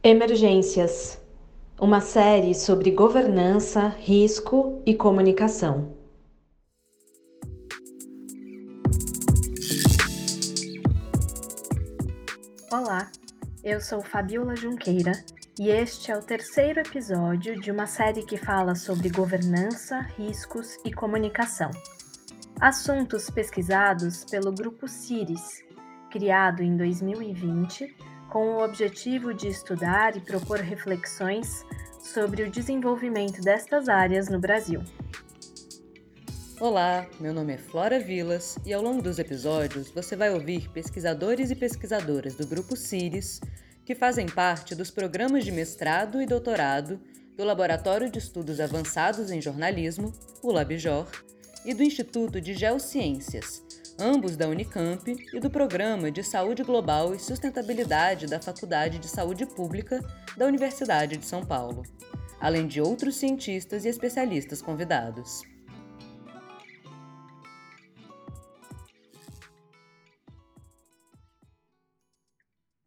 Emergências uma série sobre governança, risco e comunicação. Olá, eu sou Fabiola Junqueira e este é o terceiro episódio de uma série que fala sobre governança, riscos e comunicação. Assuntos pesquisados pelo grupo CIRIS, criado em 2020 com o objetivo de estudar e propor reflexões sobre o desenvolvimento destas áreas no Brasil. Olá, meu nome é Flora Vilas e ao longo dos episódios você vai ouvir pesquisadores e pesquisadoras do Grupo CIRIS que fazem parte dos programas de mestrado e doutorado do Laboratório de Estudos Avançados em Jornalismo, o LabJOR, e do Instituto de Geociências, ambos da Unicamp e do Programa de Saúde Global e Sustentabilidade da Faculdade de Saúde Pública da Universidade de São Paulo, além de outros cientistas e especialistas convidados.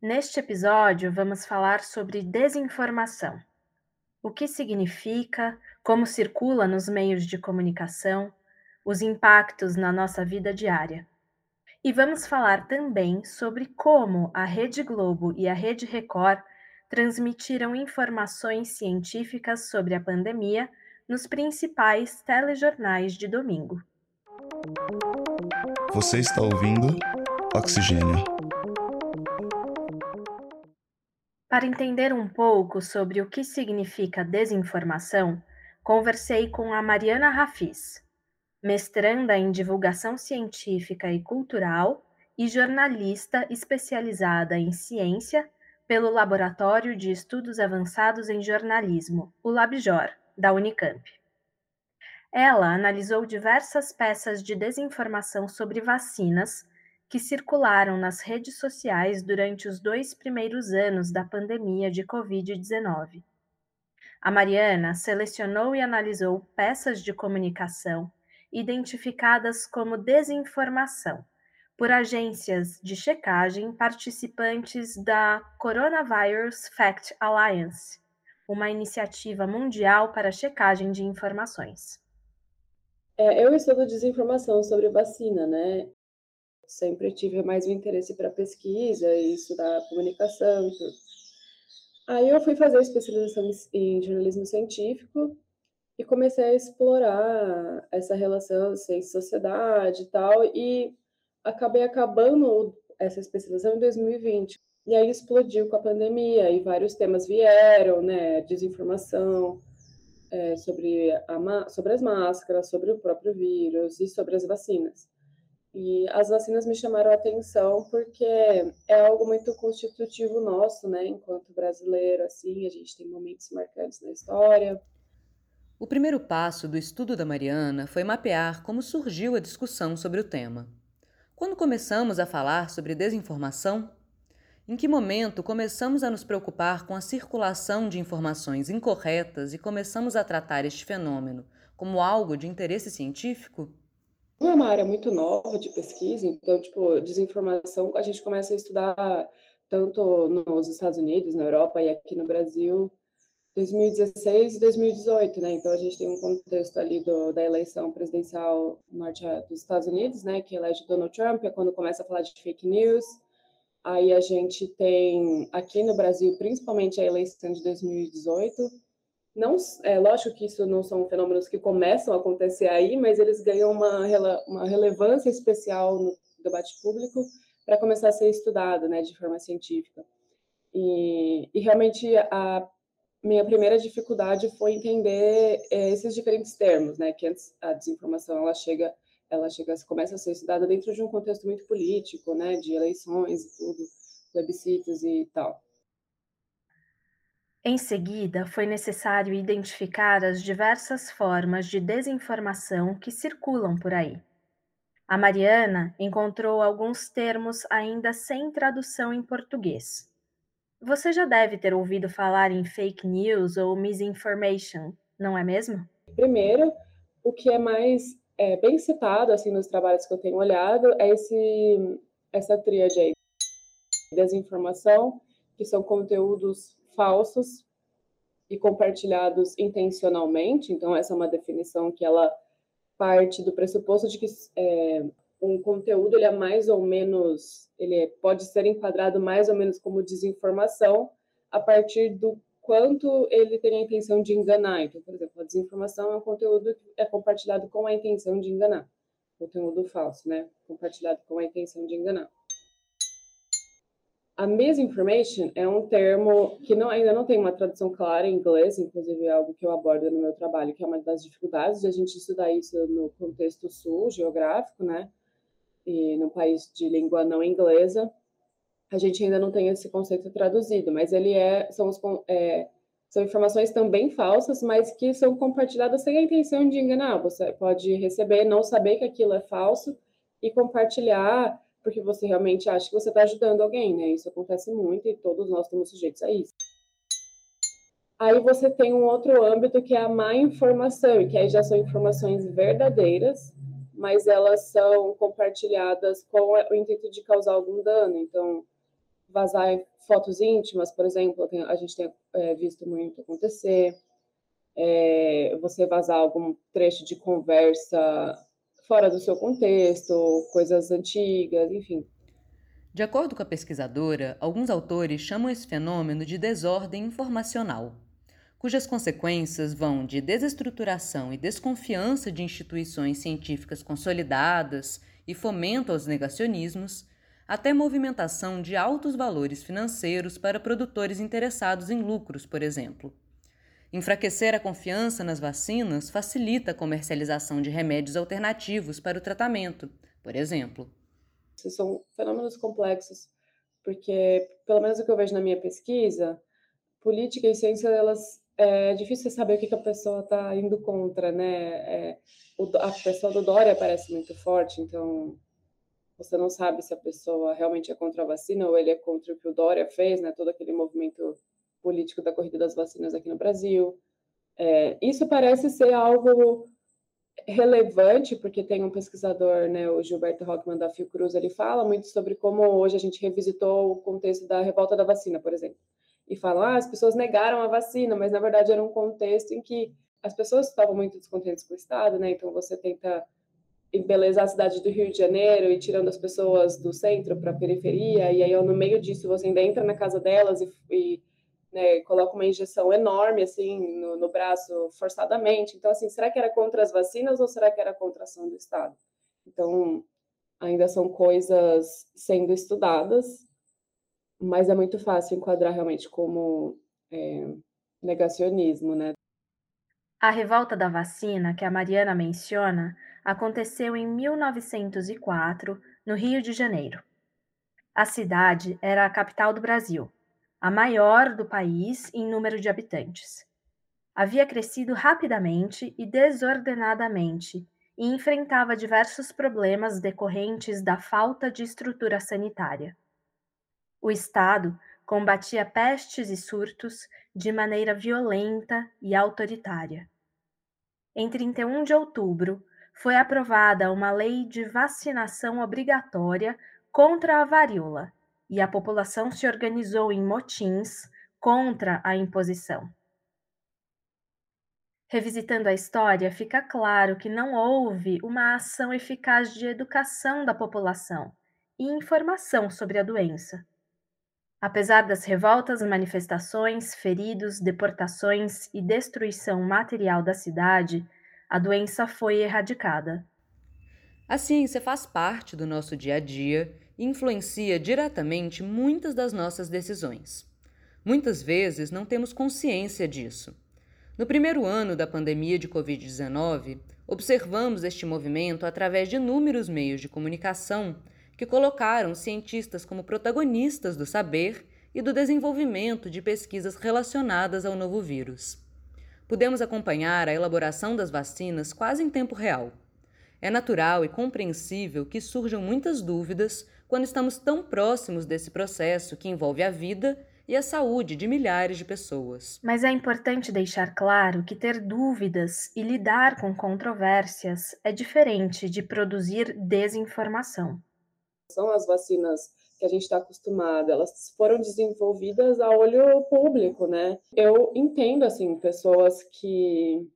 Neste episódio, vamos falar sobre desinformação. O que significa, como circula nos meios de comunicação, os impactos na nossa vida diária. E vamos falar também sobre como a Rede Globo e a Rede Record transmitiram informações científicas sobre a pandemia nos principais telejornais de domingo. Você está ouvindo Oxigênio. Para entender um pouco sobre o que significa desinformação, conversei com a Mariana Rafis, mestranda em divulgação científica e cultural e jornalista especializada em ciência pelo Laboratório de Estudos Avançados em Jornalismo, o LabJOR, da Unicamp. Ela analisou diversas peças de desinformação sobre vacinas que circularam nas redes sociais durante os dois primeiros anos da pandemia de Covid-19. A Mariana selecionou e analisou peças de comunicação identificadas como desinformação por agências de checagem participantes da Coronavirus Fact Alliance, uma iniciativa mundial para checagem de informações. É, eu estudo desinformação sobre vacina, né? Sempre tive mais um interesse para pesquisa e estudar comunicação e tudo. Aí eu fui fazer especialização em jornalismo científico e comecei a explorar essa relação ciência-sociedade e tal, e acabei acabando essa especialização em 2020. E aí explodiu com a pandemia, e vários temas vieram, né, desinformação, é, sobre, a, sobre as máscaras, sobre o próprio vírus e sobre as vacinas. E as vacinas me chamaram a atenção porque é algo muito constitutivo nosso, né, enquanto brasileiro, assim, a gente tem momentos marcantes na história, o primeiro passo do estudo da Mariana foi mapear como surgiu a discussão sobre o tema. Quando começamos a falar sobre desinformação? Em que momento começamos a nos preocupar com a circulação de informações incorretas e começamos a tratar este fenômeno como algo de interesse científico? É uma área muito nova de pesquisa, então, tipo, desinformação a gente começa a estudar tanto nos Estados Unidos, na Europa e aqui no Brasil 2016 e 2018, né? Então a gente tem um contexto ali do, da eleição presidencial norte dos Estados Unidos, né? Que elege Donald Trump, é quando começa a falar de fake news. Aí a gente tem aqui no Brasil, principalmente a eleição de 2018. Não, é lógico que isso não são fenômenos que começam a acontecer aí, mas eles ganham uma, uma relevância especial no debate público para começar a ser estudado, né, de forma científica. E, e realmente a minha primeira dificuldade foi entender é, esses diferentes termos, né? Que antes a desinformação ela chega, ela chega, começa a ser estudada dentro de um contexto muito político, né? De eleições e tudo, plebiscitos e tal. Em seguida, foi necessário identificar as diversas formas de desinformação que circulam por aí. A Mariana encontrou alguns termos ainda sem tradução em português você já deve ter ouvido falar em fake news ou misinformation, não é mesmo? Primeiro, o que é mais é, bem citado assim nos trabalhos que eu tenho olhado é esse essa tríade aí desinformação, que são conteúdos falsos e compartilhados intencionalmente. Então, essa é uma definição que ela parte do pressuposto de que é, um conteúdo ele é mais ou menos, ele pode ser enquadrado mais ou menos como desinformação a partir do quanto ele tem a intenção de enganar. Então, por exemplo, a desinformação é um conteúdo que é compartilhado com a intenção de enganar. Conteúdo falso, né? Compartilhado com a intenção de enganar. A misinformation é um termo que não, ainda não tem uma tradução clara em inglês, inclusive é algo que eu abordo no meu trabalho, que é uma das dificuldades de a gente estudar isso no contexto sul, geográfico, né? E no país de língua não inglesa, a gente ainda não tem esse conceito traduzido, mas ele é são, os, é, são informações também falsas, mas que são compartilhadas sem a intenção de enganar. Você pode receber, não saber que aquilo é falso e compartilhar porque você realmente acha que você está ajudando alguém, né? Isso acontece muito e todos nós estamos sujeitos a isso. Aí você tem um outro âmbito que é a má informação, e que aí já são informações verdadeiras, mas elas são compartilhadas com o intuito de causar algum dano. Então, vazar fotos íntimas, por exemplo, a gente tem é, visto muito acontecer. É, você vazar algum trecho de conversa fora do seu contexto, coisas antigas, enfim. De acordo com a pesquisadora, alguns autores chamam esse fenômeno de desordem informacional, cujas consequências vão de desestruturação e desconfiança de instituições científicas consolidadas e fomento aos negacionismos, até movimentação de altos valores financeiros para produtores interessados em lucros, por exemplo. Enfraquecer a confiança nas vacinas facilita a comercialização de remédios alternativos para o tratamento, por exemplo. São fenômenos complexos, porque, pelo menos o que eu vejo na minha pesquisa, política e ciência, elas é difícil saber o que, que a pessoa está indo contra, né? É, o, a pessoa do Dória parece muito forte, então você não sabe se a pessoa realmente é contra a vacina ou ele é contra o que o Dória fez, né? Todo aquele movimento político da corrida das vacinas aqui no Brasil. É, isso parece ser algo relevante, porque tem um pesquisador, né, o Gilberto Rockman da Fiocruz, ele fala muito sobre como hoje a gente revisitou o contexto da revolta da vacina, por exemplo. E fala, ah, as pessoas negaram a vacina, mas na verdade era um contexto em que as pessoas estavam muito descontentes com o Estado, né? Então você tenta embelezar a cidade do Rio de Janeiro e tirando as pessoas do centro para a periferia, e aí no meio disso você ainda entra na casa delas e, e né, coloca uma injeção enorme assim no, no, braço forçadamente. Então, assim, será que era contra as vacinas ou será que era contra a ação do Estado? Então, ainda são coisas sendo estudadas, mas é muito fácil enquadrar realmente como é, negacionismo, né? A revolta da vacina que a Mariana menciona aconteceu em 1904, no Rio de Janeiro. A cidade era a capital do Brasil a maior do país em número de habitantes. Havia crescido rapidamente e desordenadamente e enfrentava diversos problemas decorrentes da falta de estrutura sanitária. O Estado combatia pestes e surtos de maneira violenta e autoritária. Em 31 de outubro, foi aprovada uma lei de vacinação obrigatória contra a varíola e a população se organizou em motins contra a imposição. Revisitando a história, fica claro que não houve uma ação eficaz de educação da população e informação sobre a doença. Apesar das revoltas, manifestações, feridos, deportações e destruição material da cidade, a doença foi erradicada. A ciência faz parte do nosso dia a dia influencia diretamente muitas das nossas decisões. Muitas vezes não temos consciência disso. No primeiro ano da pandemia de Covid-19, observamos este movimento através de inúmeros meios de comunicação que colocaram cientistas como protagonistas do saber e do desenvolvimento de pesquisas relacionadas ao novo vírus. Pudemos acompanhar a elaboração das vacinas quase em tempo real. É natural e compreensível que surjam muitas dúvidas quando estamos tão próximos desse processo que envolve a vida e a saúde de milhares de pessoas. Mas é importante deixar claro que ter dúvidas e lidar com controvérsias é diferente de produzir desinformação. São as vacinas que a gente está acostumado, elas foram desenvolvidas a olho público, né? Eu entendo, assim, pessoas que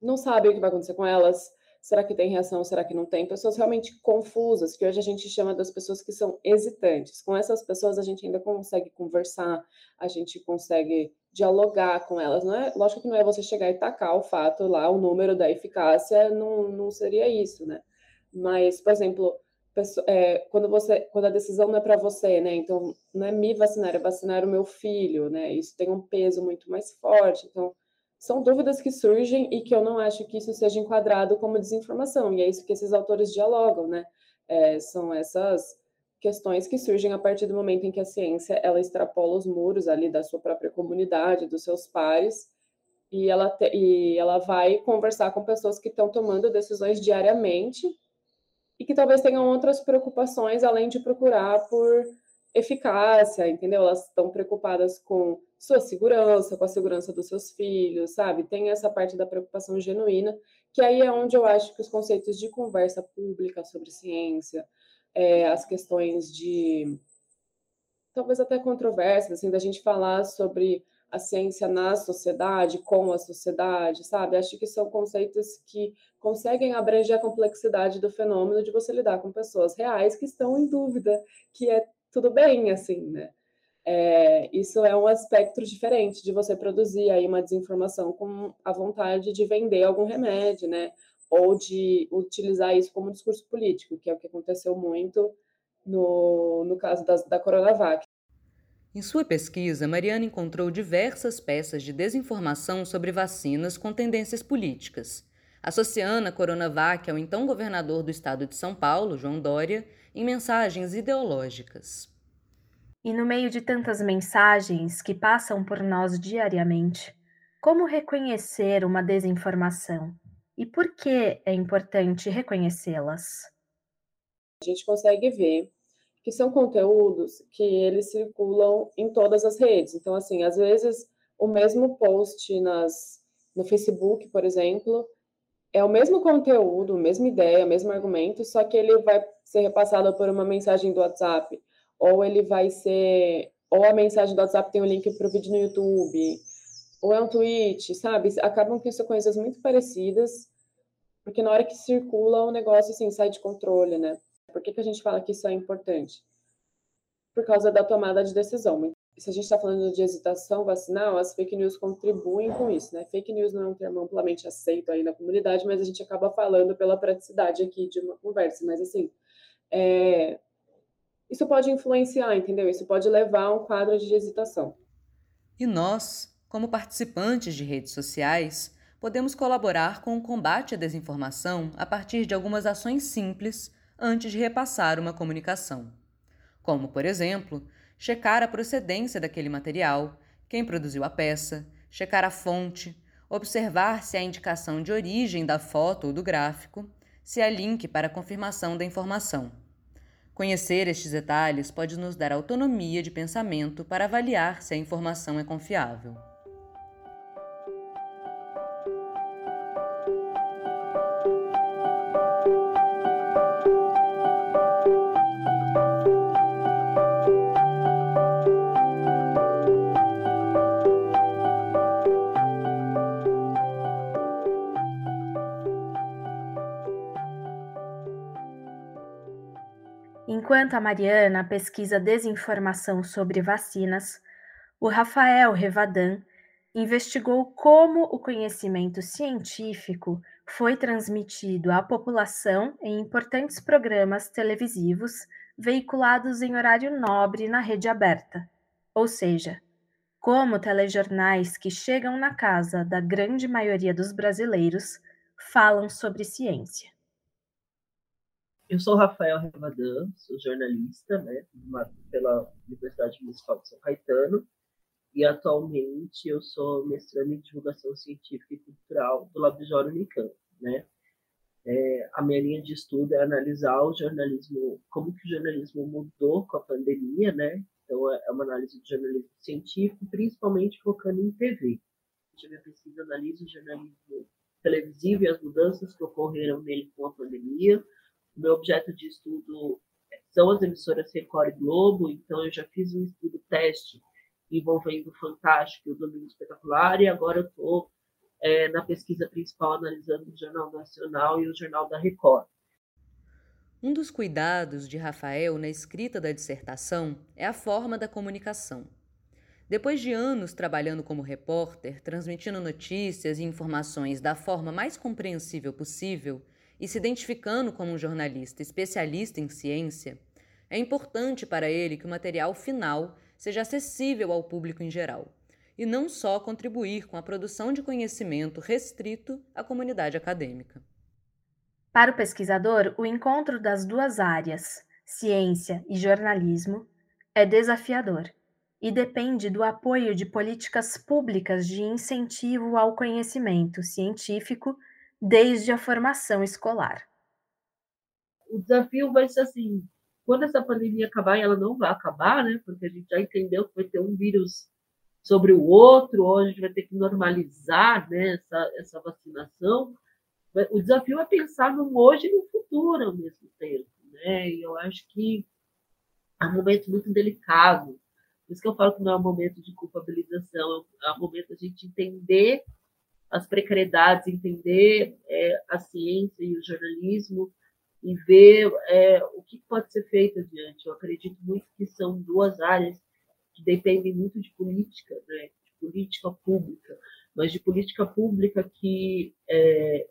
não sabem o que vai acontecer com elas, Será que tem reação? Será que não tem? Pessoas realmente confusas, que hoje a gente chama das pessoas que são hesitantes. Com essas pessoas a gente ainda consegue conversar, a gente consegue dialogar com elas. Não é, lógico que não é você chegar e tacar o fato lá, o número da eficácia, não, não seria isso, né? Mas, por exemplo, é, quando você quando a decisão não é para você, né? Então não é me vacinar, é vacinar o meu filho, né? Isso tem um peso muito mais forte. Então são dúvidas que surgem e que eu não acho que isso seja enquadrado como desinformação, e é isso que esses autores dialogam, né? É, são essas questões que surgem a partir do momento em que a ciência ela extrapola os muros ali da sua própria comunidade, dos seus pares, e ela, te, e ela vai conversar com pessoas que estão tomando decisões diariamente e que talvez tenham outras preocupações além de procurar por eficácia, entendeu? Elas estão preocupadas com sua segurança, com a segurança dos seus filhos, sabe? Tem essa parte da preocupação genuína, que aí é onde eu acho que os conceitos de conversa pública sobre ciência, é, as questões de talvez até controvérsias, assim, da gente falar sobre a ciência na sociedade, com a sociedade, sabe? Acho que são conceitos que conseguem abranger a complexidade do fenômeno de você lidar com pessoas reais que estão em dúvida, que é tudo bem, assim, né? É, isso é um aspecto diferente de você produzir aí uma desinformação com a vontade de vender algum remédio, né? Ou de utilizar isso como discurso político, que é o que aconteceu muito no, no caso da, da Coronavac. Em sua pesquisa, Mariana encontrou diversas peças de desinformação sobre vacinas com tendências políticas, associando a Coronavac ao então governador do estado de São Paulo, João Dória, em mensagens ideológicas. E no meio de tantas mensagens que passam por nós diariamente, como reconhecer uma desinformação? E por que é importante reconhecê-las? A gente consegue ver que são conteúdos que eles circulam em todas as redes. Então, assim, às vezes o mesmo post nas, no Facebook, por exemplo, é o mesmo conteúdo, a mesma ideia, o mesmo argumento, só que ele vai ser repassado por uma mensagem do WhatsApp ou ele vai ser, ou a mensagem do WhatsApp tem um link para o vídeo no YouTube, ou é um tweet, sabe? Acabam que são coisas muito parecidas, porque na hora que circula o negócio assim sai de controle, né? Por que, que a gente fala que isso é importante? Por causa da tomada de decisão. Se a gente está falando de hesitação vacinal, as fake news contribuem com isso, né? Fake news não é um termo amplamente aceito aí na comunidade, mas a gente acaba falando pela praticidade aqui de uma conversa. Mas assim, é, isso pode influenciar, entendeu? Isso pode levar a um quadro de hesitação. E nós, como participantes de redes sociais, podemos colaborar com o combate à desinformação a partir de algumas ações simples antes de repassar uma comunicação. Como, por exemplo, checar a procedência daquele material, quem produziu a peça, checar a fonte, observar se há indicação de origem da foto ou do gráfico, se há link para confirmação da informação. Conhecer estes detalhes pode nos dar autonomia de pensamento para avaliar se a informação é confiável. Enquanto a Mariana pesquisa desinformação sobre vacinas, o Rafael Revadan investigou como o conhecimento científico foi transmitido à população em importantes programas televisivos veiculados em horário nobre na rede aberta, ou seja, como telejornais que chegam na casa da grande maioria dos brasileiros falam sobre ciência. Eu sou Rafael Revadan, sou jornalista né, pela Universidade Municipal de São Caetano e atualmente eu sou mestrando em divulgação científica e cultural do Laboratório Unicamp. Né? É, a minha linha de estudo é analisar o jornalismo, como que o jornalismo mudou com a pandemia, né? Então é, é uma análise de jornalismo científico, principalmente focando em TV. A minha pesquisa analisa o jornalismo televisivo e as mudanças que ocorreram nele com a pandemia, meu objeto de estudo são as emissoras Record e Globo, então eu já fiz um estudo teste envolvendo o Fantástico e o Domingo Espetacular, e agora eu estou é, na pesquisa principal analisando o Jornal Nacional e o Jornal da Record. Um dos cuidados de Rafael na escrita da dissertação é a forma da comunicação. Depois de anos trabalhando como repórter, transmitindo notícias e informações da forma mais compreensível possível e se identificando como um jornalista especialista em ciência, é importante para ele que o material final seja acessível ao público em geral, e não só contribuir com a produção de conhecimento restrito à comunidade acadêmica. Para o pesquisador, o encontro das duas áreas, ciência e jornalismo, é desafiador e depende do apoio de políticas públicas de incentivo ao conhecimento científico desde a formação escolar. O desafio vai ser assim: quando essa pandemia acabar, e ela não vai acabar, né? Porque a gente já entendeu que vai ter um vírus sobre o outro, ou a gente vai ter que normalizar né, essa, essa vacinação. O desafio é pensar no hoje e no futuro ao mesmo tempo. Né? E eu acho que é um momento muito delicado por isso que eu falo que não é um momento de culpabilização, é um momento a gente entender as precariedades, entender é, a ciência e o jornalismo e ver é, o que pode ser feito adiante. Eu acredito muito que são duas áreas que dependem muito de política, né? de política pública, mas de política pública que, é,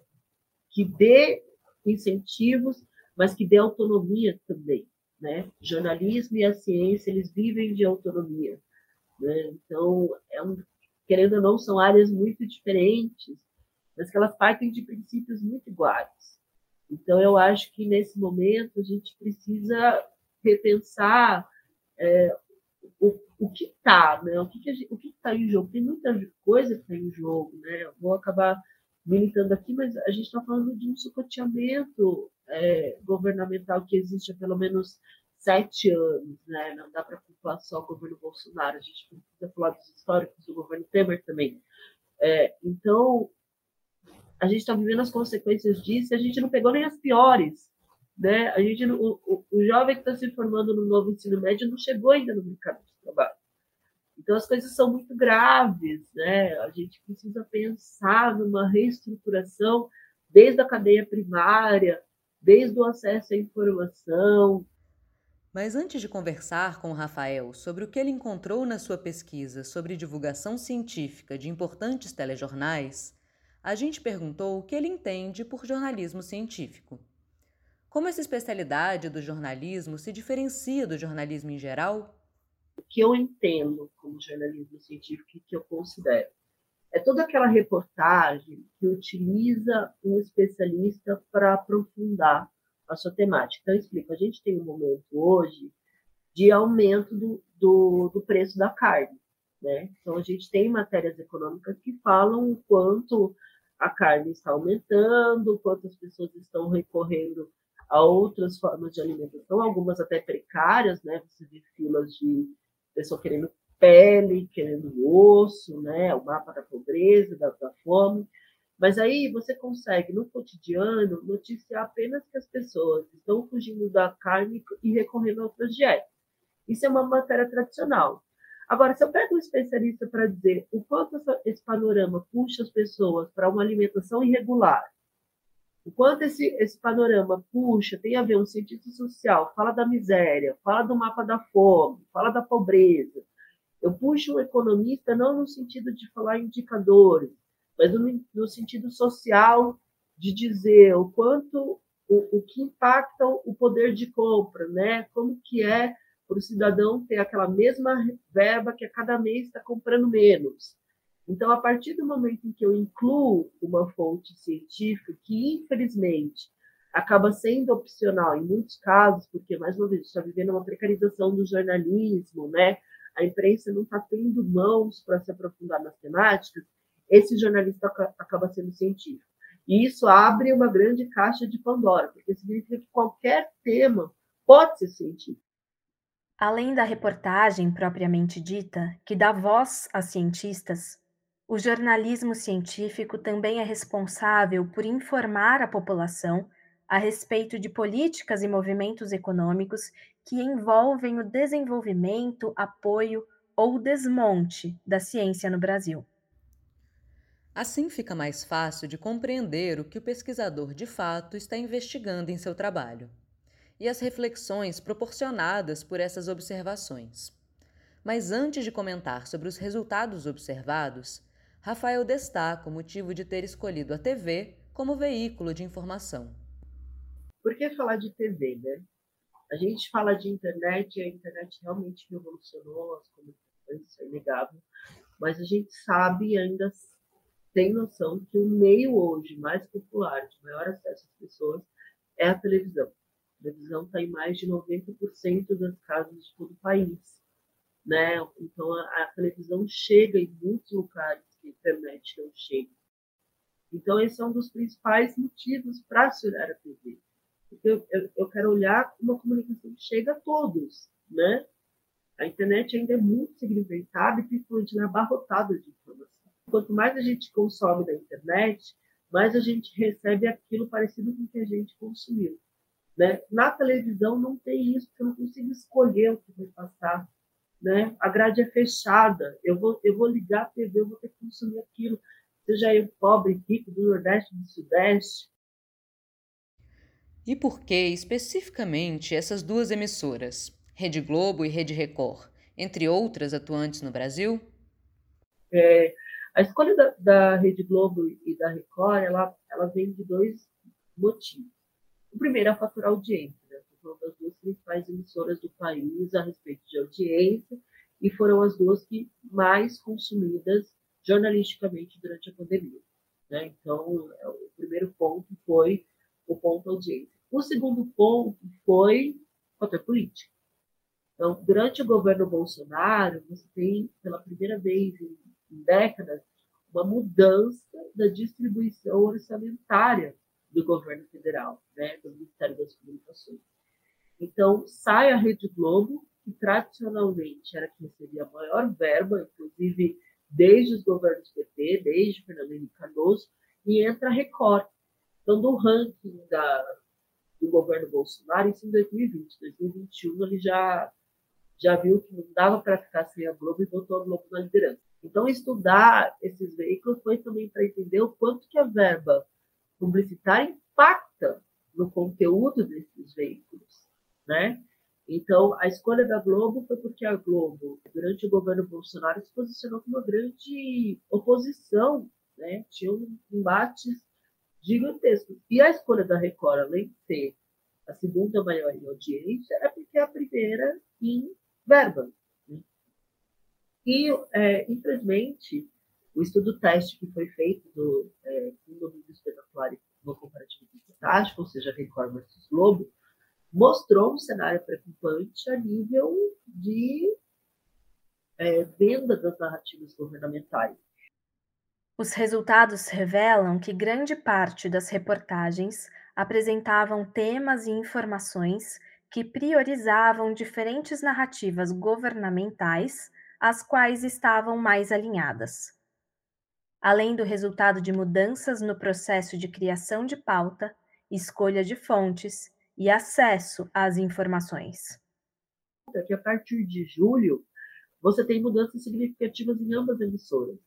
que dê incentivos, mas que dê autonomia também. Né? O jornalismo e a ciência eles vivem de autonomia. Né? Então, é um, querendo ou não, são áreas muito diferentes, mas que elas partem de princípios muito iguais. Então, eu acho que nesse momento a gente precisa repensar é, o, o que está, né? o que está em jogo. Tem muita coisa que está em jogo. Né? Eu vou acabar militando aqui, mas a gente está falando de um sucateamento é, governamental que existe há pelo menos sete anos, né? Não dá para culpar só o governo Bolsonaro, a gente precisa falar dos históricos do governo Temer também. É, então, a gente está vivendo as consequências disso e a gente não pegou nem as piores. Né? A gente, o, o, o jovem que está se formando no novo ensino médio não chegou ainda no mercado de trabalho. Então, as coisas são muito graves. Né? A gente precisa pensar numa reestruturação desde a cadeia primária, desde o acesso à informação. Mas antes de conversar com o Rafael sobre o que ele encontrou na sua pesquisa sobre divulgação científica de importantes telejornais, a gente perguntou o que ele entende por jornalismo científico. Como essa especialidade do jornalismo se diferencia do jornalismo em geral? O que eu entendo como jornalismo científico e que eu considero é toda aquela reportagem que utiliza um especialista para aprofundar a sua temática. Então, eu explico: a gente tem um momento hoje de aumento do, do, do preço da carne. Né? Então, a gente tem matérias econômicas que falam o quanto a carne está aumentando, quantas pessoas estão recorrendo a outras formas de alimentação, algumas até precárias, né? Você vê filas de pessoa querendo pele, querendo osso, né? O mapa da pobreza, da, da fome. Mas aí você consegue, no cotidiano, noticiar apenas que as pessoas estão fugindo da carne e recorrendo a outras dietas. Isso é uma matéria tradicional. Agora, se eu pego um especialista para dizer o quanto esse panorama puxa as pessoas para uma alimentação irregular, o quanto esse, esse panorama puxa, tem a ver um sentido social, fala da miséria, fala do mapa da fome, fala da pobreza, eu puxo o economista não no sentido de falar indicadores, mas no, no sentido social de dizer o quanto o, o, que impacta o poder de compra, né? Como que é para o cidadão ter aquela mesma verba que a cada mês está comprando menos. Então, a partir do momento em que eu incluo uma fonte científica, que infelizmente acaba sendo opcional em muitos casos, porque mais uma vez está vivendo uma precarização do jornalismo, né? a imprensa não está tendo mãos para se aprofundar nas temáticas, esse jornalista acaba sendo científico. E isso abre uma grande caixa de Pandora, porque significa que qualquer tema pode ser científico. Além da reportagem propriamente dita, que dá voz a cientistas, o jornalismo científico também é responsável por informar a população a respeito de políticas e movimentos econômicos que envolvem o desenvolvimento, apoio ou desmonte da ciência no Brasil. Assim fica mais fácil de compreender o que o pesquisador de fato está investigando em seu trabalho e as reflexões proporcionadas por essas observações. Mas antes de comentar sobre os resultados observados, Rafael destaca o motivo de ter escolhido a TV como veículo de informação. Por que falar de TV, né? A gente fala de internet e a internet realmente revolucionou as comunicações, isso é inegável, mas a gente sabe ainda tem noção que o meio hoje mais popular, de maior acesso às pessoas, é a televisão. A televisão está em mais de 90% das casas de todo o país. Né? Então, a, a, televisão chega em muitos lugares que a internet não chega. Então, esse é um dos principais motivos para se olhar a TV. Porque eu, eu, eu quero olhar uma comunicação que chega a todos. Né? A internet ainda é muito segmentada e principalmente é abarrotada de informação quanto mais a gente consome da internet, mais a gente recebe aquilo parecido com o que a gente consumiu. Né? Na televisão não tem isso, porque eu não consigo escolher o que vai passar. Né? A grade é fechada, eu vou, eu vou ligar a TV, eu vou ter que consumir aquilo, seja eu pobre, rico, do Nordeste, do Sudeste. E por que especificamente essas duas emissoras, Rede Globo e Rede Record, entre outras atuantes no Brasil? É, a escolha da, da Rede Globo e da Record, ela, ela vem de dois motivos. O primeiro é faturar audiência, né? foram das duas principais emissoras do país a respeito de audiência e foram as duas que mais consumidas jornalisticamente durante a pandemia. Né? Então, é, o primeiro ponto foi o ponto audiência. O segundo ponto foi o fator político. Então, durante o governo Bolsonaro, você tem, pela primeira vez em décadas uma mudança da distribuição orçamentária do governo federal, né, do Ministério das Comunicações. Então, sai a Rede Globo, que tradicionalmente era quem recebia a maior verba, inclusive desde os governos PT, desde Fernando Henrique Cardoso, e entra a Record. Então, do ranking da, do governo Bolsonaro, isso em 2020. 2021, ele já, já viu que não dava para ficar sem a Globo e botou a Globo na liderança. Então, estudar esses veículos foi também para entender o quanto que a verba publicitária impacta no conteúdo desses veículos, né? Então, a escolha da Globo foi porque a Globo, durante o governo Bolsonaro, se posicionou como uma grande oposição, né? Tinha um embates gigantescos. E a escolha da Record, além de ser a segunda maior em audiência, é porque é a primeira em verba. E, é, infelizmente, o estudo teste que foi feito do é, domínio espetacular e no comparativo fantástico, ou seja, Record versus Globo, mostrou um cenário preocupante a nível de é, venda das narrativas governamentais. Os resultados revelam que grande parte das reportagens apresentavam temas e informações que priorizavam diferentes narrativas governamentais as quais estavam mais alinhadas. Além do resultado de mudanças no processo de criação de pauta, escolha de fontes e acesso às informações. Que a partir de julho, você tem mudanças significativas em ambas emissoras.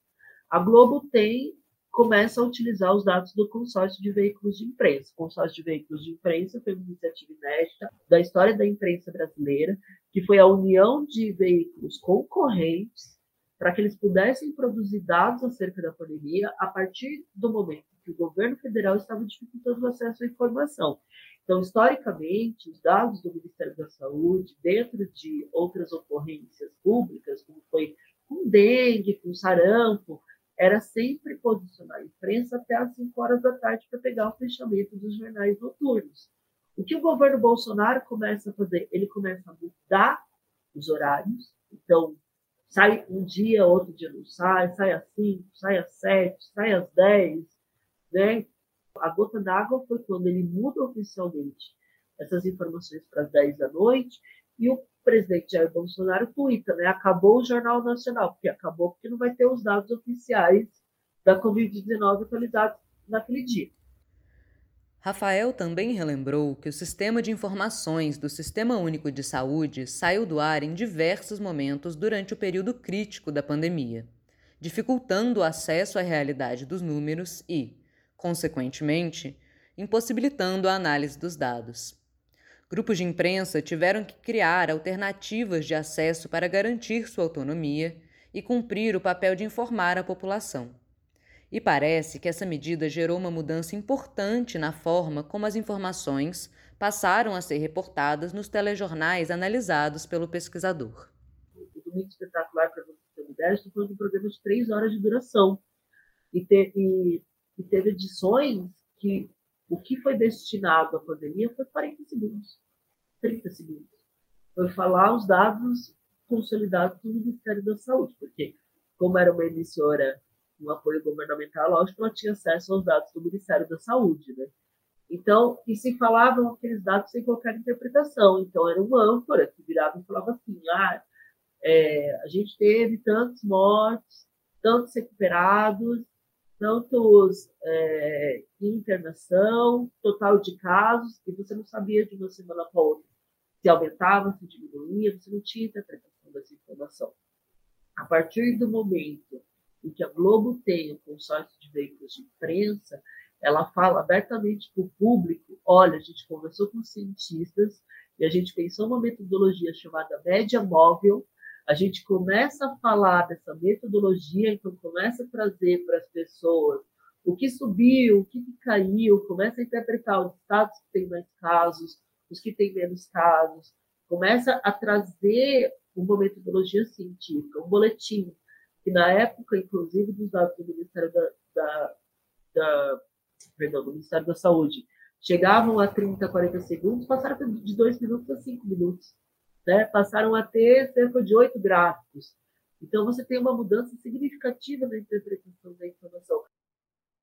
A Globo tem começa a utilizar os dados do consórcio de veículos de imprensa. O consórcio de veículos de imprensa foi uma iniciativa inédita da história da imprensa brasileira, que foi a união de veículos concorrentes para que eles pudessem produzir dados acerca da pandemia a partir do momento que o governo federal estava dificultando o acesso à informação. Então, historicamente, os dados do Ministério da Saúde, dentro de outras ocorrências públicas, como foi com dengue, com sarampo, era sempre posicionar a imprensa até às 5 horas da tarde para pegar o fechamento dos jornais noturnos. O que o governo Bolsonaro começa a fazer? Ele começa a mudar os horários. Então, sai um dia, outro dia não sai, sai às 5, sai às 7, sai às 10. Né? A gota d'água foi quando ele muda oficialmente essas informações para as 10 da noite e o presidente Jair Bolsonaro twitta, né? Acabou o Jornal Nacional, porque acabou porque não vai ter os dados oficiais da Covid-19 atualizados naquele dia. Rafael também relembrou que o sistema de informações do Sistema Único de Saúde saiu do ar em diversos momentos durante o período crítico da pandemia, dificultando o acesso à realidade dos números e, consequentemente, impossibilitando a análise dos dados. Grupos de imprensa tiveram que criar alternativas de acesso para garantir sua autonomia e cumprir o papel de informar a população. E parece que essa medida gerou uma mudança importante na forma como as informações passaram a ser reportadas nos telejornais analisados pelo pesquisador. O Domingo Espetacular, para você ideia, estou um programa de três horas de duração. E, te, e, e teve edições que o que foi destinado à pandemia foi 40 segundos, 30 segundos. Foi falar os dados consolidados do Ministério da Saúde, porque como era uma emissora um apoio governamental, lógico, ela tinha acesso aos dados do Ministério da Saúde, né? Então, e se falavam aqueles dados sem qualquer interpretação. Então, era uma âncora que virava e falava assim: ah, é, a gente teve tantos mortos, tantos recuperados, tantos é, internação, total de casos, e você não sabia de uma semana para outra se aumentava, se diminuía, você não tinha interpretação dessa informação. A partir do momento em que a Globo tem o consórcio de veículos de imprensa, ela fala abertamente para o público: olha, a gente conversou com cientistas e a gente pensou uma metodologia chamada média móvel. A gente começa a falar dessa metodologia, então começa a trazer para as pessoas o que subiu, o que caiu, começa a interpretar os estados que têm mais casos, os que têm menos casos, começa a trazer uma metodologia científica, um boletim que na época, inclusive, dos dados do Ministério da, da, da, perdão, do Ministério da Saúde, chegavam a 30, 40 segundos, passaram de 2 minutos a 5 minutos. Né? Passaram a ter cerca de 8 gráficos. Então, você tem uma mudança significativa na interpretação da informação.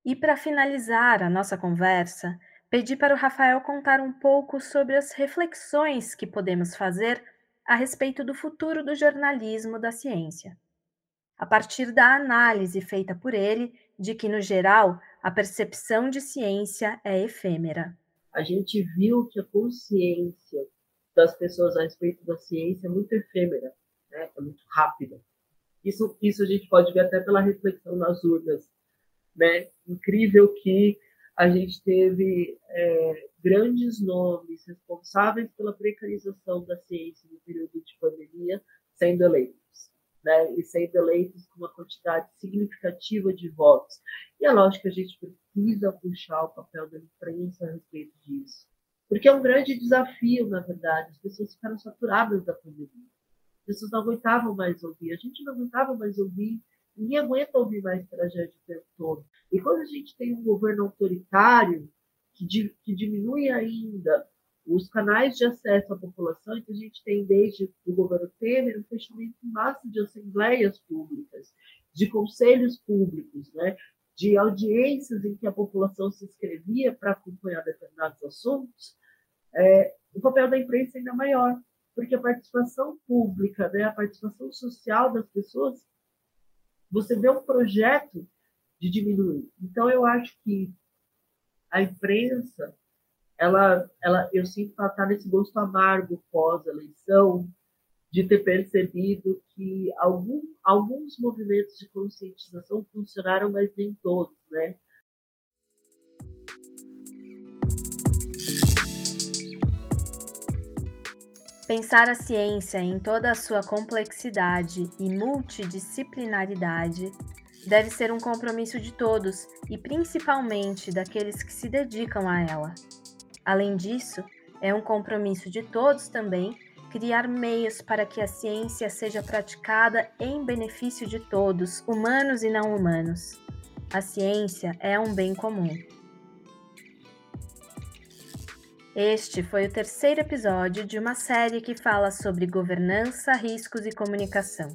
E para finalizar a nossa conversa, pedi para o Rafael contar um pouco sobre as reflexões que podemos fazer a respeito do futuro do jornalismo da ciência a partir da análise feita por ele de que, no geral, a percepção de ciência é efêmera. A gente viu que a consciência das pessoas a respeito da ciência é muito efêmera, né? é muito rápida. Isso, isso a gente pode ver até pela reflexão nas urnas. Né? Incrível que a gente teve é, grandes nomes responsáveis pela precarização da ciência no período de pandemia sendo eleitos né, e sendo eleitos com uma quantidade significativa de votos. E é lógico que a gente precisa puxar o papel da imprensa a respeito disso, porque é um grande desafio, na verdade. As pessoas ficaram saturadas da pandemia. As pessoas não aguentavam mais ouvir. A gente não aguentava mais ouvir. Ninguém aguenta ouvir mais tragédia o tempo todo. E quando a gente tem um governo autoritário que, que diminui ainda os canais de acesso à população, então a gente tem desde o governo Temer um fechamento em massa de assembleias públicas, de conselhos públicos, né? De audiências em que a população se inscrevia para acompanhar determinados assuntos, é, o papel da imprensa é ainda maior, porque a participação pública, né, a participação social das pessoas, você vê um projeto de diminuir. Então, eu acho que a imprensa ela, ela, eu sinto que ela está nesse gosto amargo pós-eleição, de ter percebido que algum, alguns movimentos de conscientização funcionaram, mas nem todos, né? Pensar a ciência em toda a sua complexidade e multidisciplinaridade deve ser um compromisso de todos e principalmente daqueles que se dedicam a ela. Além disso, é um compromisso de todos também criar meios para que a ciência seja praticada em benefício de todos, humanos e não humanos. A ciência é um bem comum. Este foi o terceiro episódio de uma série que fala sobre governança, riscos e comunicação.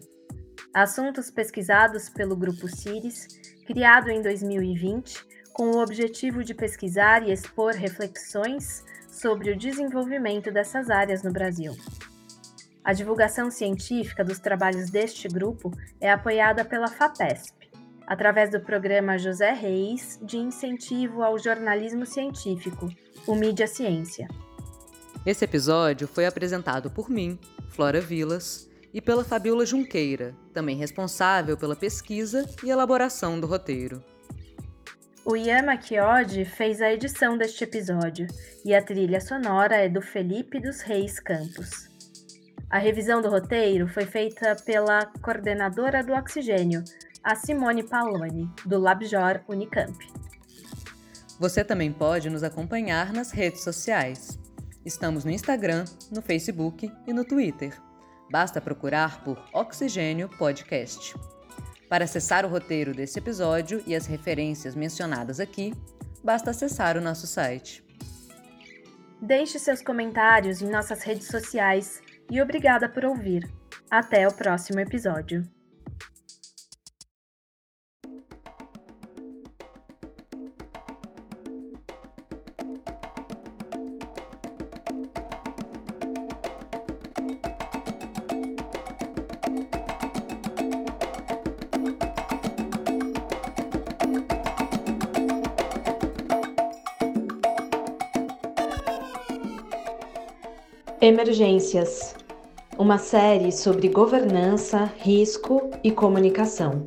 Assuntos pesquisados pelo Grupo CIRES, criado em 2020 com o objetivo de pesquisar e expor reflexões sobre o desenvolvimento dessas áreas no Brasil. A divulgação científica dos trabalhos deste grupo é apoiada pela FAPESP, através do programa José Reis de incentivo ao jornalismo científico, o Mídia Ciência. Esse episódio foi apresentado por mim, Flora Vilas, e pela Fabiola Junqueira, também responsável pela pesquisa e elaboração do roteiro. O Yama Chiodi fez a edição deste episódio e a trilha sonora é do Felipe dos Reis Campos. A revisão do roteiro foi feita pela coordenadora do Oxigênio, a Simone Paloni, do LabJor Unicamp. Você também pode nos acompanhar nas redes sociais. Estamos no Instagram, no Facebook e no Twitter. Basta procurar por Oxigênio Podcast. Para acessar o roteiro desse episódio e as referências mencionadas aqui, basta acessar o nosso site. Deixe seus comentários em nossas redes sociais e obrigada por ouvir. Até o próximo episódio. Emergências uma série sobre governança, risco e comunicação.